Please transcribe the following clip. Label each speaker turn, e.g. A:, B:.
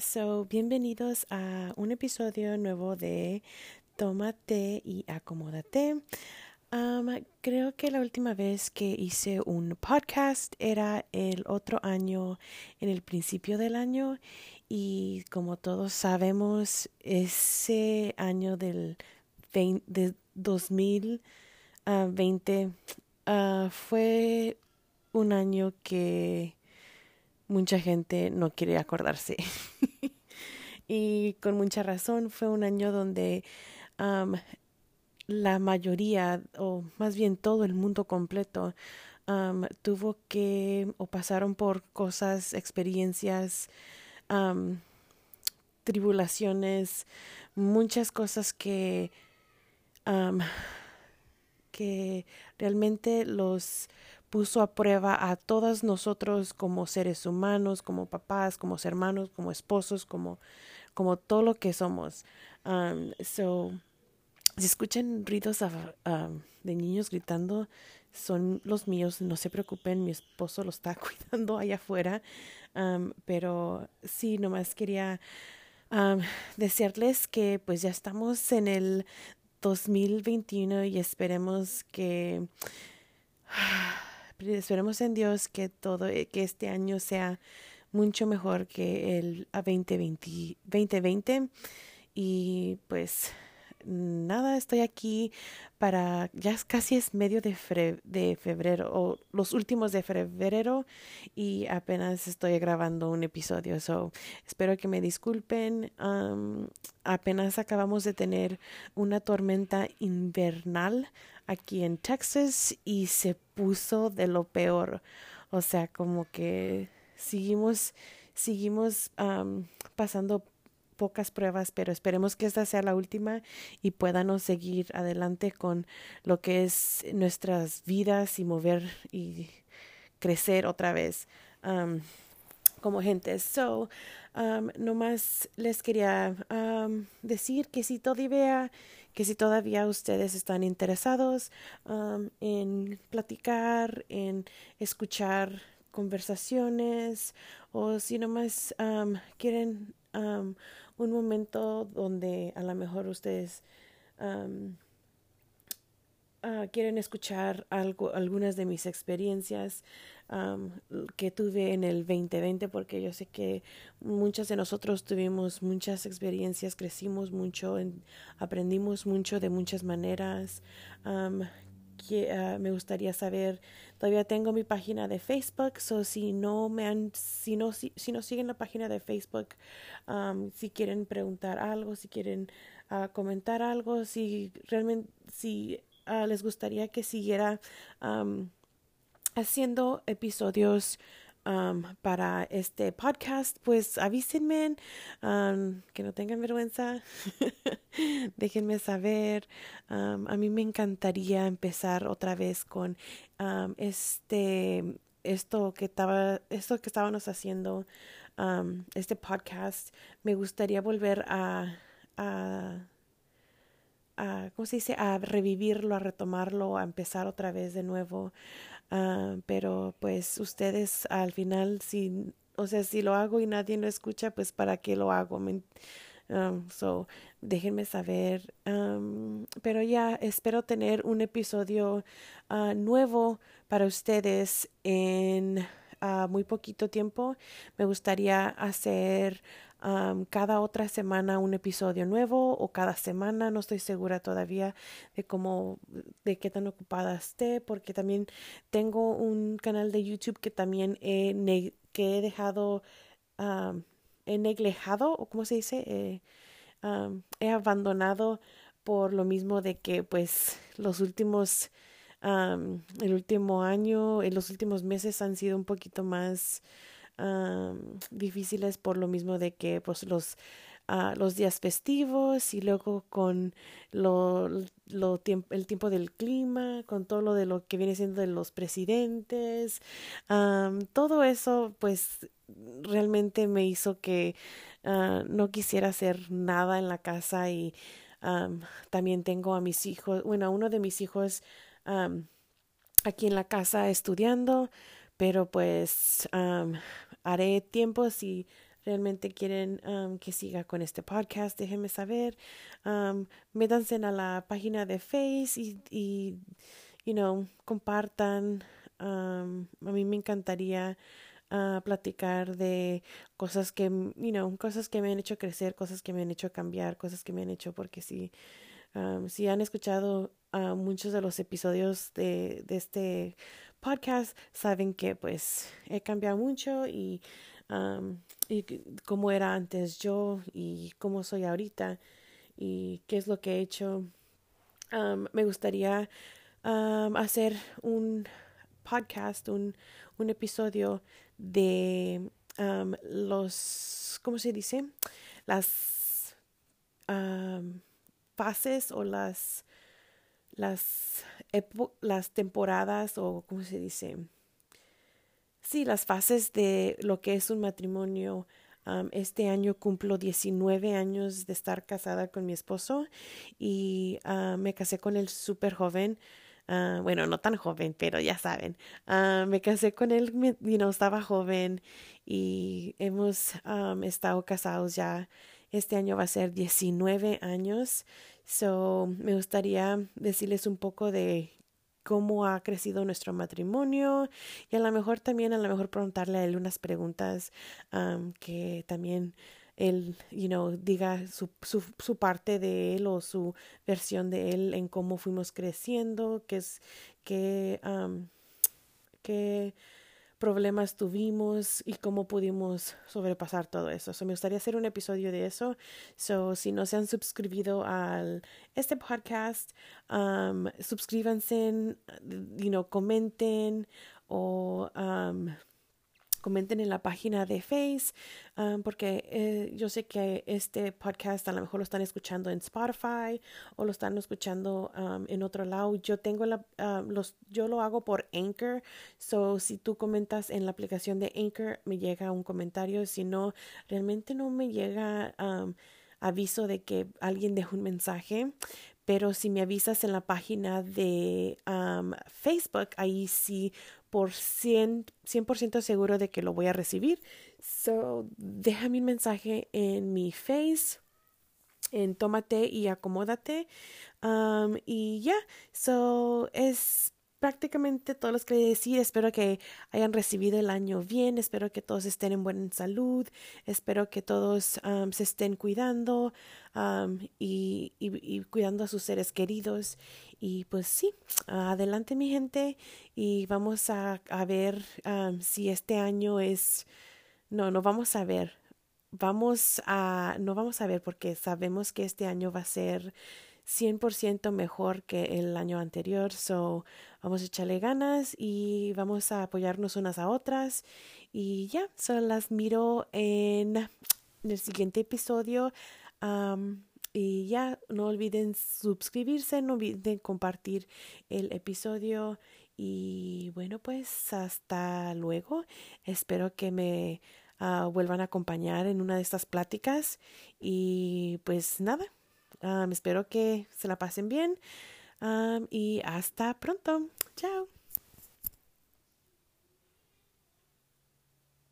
A: so, bienvenidos a un episodio nuevo de Tómate y Acomódate. Um, creo que la última vez que hice un podcast era el otro año, en el principio del año, y como todos sabemos, ese año del de 2020 uh, fue un año que mucha gente no quiere acordarse. y con mucha razón fue un año donde la mayoría, o más bien todo el mundo completo, tuvo que o pasaron por cosas, experiencias, tribulaciones, muchas cosas que, que realmente los puso a prueba a todos nosotros como seres humanos, como papás, como hermanos, como esposos, como, como todo lo que somos. Um, so, si escuchan ruidos de niños gritando, son los míos, no se preocupen, mi esposo lo está cuidando allá afuera. Um, pero sí, nomás quería um, decirles que pues ya estamos en el 2021 y esperemos que esperemos en Dios que todo, eh, que este año sea mucho mejor que el 2020, 2020 y pues nada, estoy aquí para, ya casi es medio de, febrero o los últimos de febrero y apenas estoy grabando un episodio. So, espero que me disculpen. apenas acabamos de tener una tormenta invernal aquí en Texas y se puso de lo peor. O sea, como que seguimos, seguimos pasando pocas pruebas, pero esperemos que esta sea la última y podamos seguir adelante con lo que es nuestras vidas y mover y crecer otra vez como gente. So, um, nomás les quería decir que si todavía que si todavía ustedes están interesados en platicar, en escuchar conversaciones o si nomás quieren un momento donde a lo mejor ustedes ah, quieren escuchar algo, algunas de mis experiencias que tuve en el 2020, porque yo sé que muchas de nosotros tuvimos muchas experiencias, crecimos mucho, aprendimos mucho de muchas maneras. que, ah, me gustaría saber Todavía tengo mi página de Facebook, so si no me han, si no, si, no siguen la página de Facebook, si quieren preguntar algo, si quieren uh, comentar algo, si realmente, si uh, les gustaría que siguiera haciendo episodios Um, para este podcast, pues avísenme, um, que no tengan vergüenza, déjenme saber. Um, a mí me encantaría empezar otra vez con este esto que estaba esto que estábamos haciendo este podcast me gustaría volver a a, ¿cómo se dice? A revivirlo, a retomarlo, a empezar otra vez de nuevo. Ah, pero pues ustedes al final, si, o sea, si lo hago y nadie lo escucha, pues para qué lo hago. Um, so, déjenme saber. Pero ya espero tener un episodio uh, nuevo para ustedes en muy poquito tiempo. Me gustaría hacer cada otra semana un episodio nuevo o cada semana, no estoy segura todavía de cómo, de qué tan ocupada esté, porque también tengo un canal de YouTube que también he, que he dejado, he neglijado, o cómo se dice, eh, he abandonado por lo mismo de que pues los últimos el último año, en los últimos meses han sido un poquito más difíciles por lo mismo de que pues los uh, los días festivos y luego con lo, lo el tiempo del clima, con todo lo de lo que viene siendo de los presidentes, todo eso pues realmente me hizo que uh, no quisiera hacer nada en la casa y también tengo a mis hijos, bueno, uno de mis hijos aquí en la casa estudiando, pero pues haré tiempo si realmente quieren que siga con este podcast, déjenme saber. Um, métanse a la página de Face y, y you know, compartan. a mí me encantaría uh, platicar de cosas que, you know, cosas que me han hecho crecer, cosas que me han hecho cambiar, cosas que me han hecho, porque si, si han escuchado uh, muchos de los episodios de, de este podcast, saben que pues he cambiado mucho y, y cómo era antes yo y cómo soy ahorita y qué es lo que he hecho. me gustaría hacer un podcast, un, un episodio de los, ¿cómo se dice? Las fases o las las, las temporadas o, ¿cómo se dice? Sí, las fases de lo que es un matrimonio. este año cumplo 19 años de estar casada con mi esposo y me casé con él súper joven. Ah, bueno, no tan joven, pero ya saben. Ah, me casé con él, you know, estaba joven y hemos estado casados ya. Este año va a ser 19 años. So, me gustaría decirles un poco de cómo ha crecido nuestro matrimonio y a lo mejor también a lo mejor preguntarle a él unas preguntas que también él, you know, diga su, su, su, parte de él o su versión de él en cómo fuimos creciendo, qué es, qué, qué problemas tuvimos y cómo pudimos sobrepasar todo eso. So, me gustaría hacer un episodio de eso. So, si no se han suscribido a este podcast, um, suscríbanse, you comenten o um, comenten en la página de Face, um, porque eh, yo sé que este podcast a lo mejor lo están escuchando en Spotify o lo están escuchando um, en otro lado. Yo tengo la, um, los, yo lo hago por Anchor, so si tú comentas en la aplicación de Anchor me llega un comentario, si no, realmente no me llega aviso de que alguien dejó un mensaje, pero si me avisas en la página de Facebook, ahí sí por 100%, 100 seguro de que lo voy a recibir. So, déjame un mensaje en mi face, en tómate y acomódate. Um, y ya, so es prácticamente todo lo que quería decir. Espero que hayan recibido el año bien. Espero que todos estén en buena salud. Espero que todos um, se estén cuidando y, cuidando a sus seres queridos. Y pues sí, adelante mi gente y vamos a, a ver si este año es... No, no vamos a ver. Vamos a... No vamos a ver porque sabemos que este año va a ser 100% mejor que el año anterior. So, vamos a echarle ganas y vamos a apoyarnos unas a otras. Y ya, solo las miro en, el siguiente episodio. y ya, no olviden suscribirse, no olviden compartir el episodio. Y bueno, pues hasta luego. Espero que me ah, vuelvan a acompañar en una de estas pláticas. Y pues nada, espero que se la pasen bien y hasta pronto. Chao.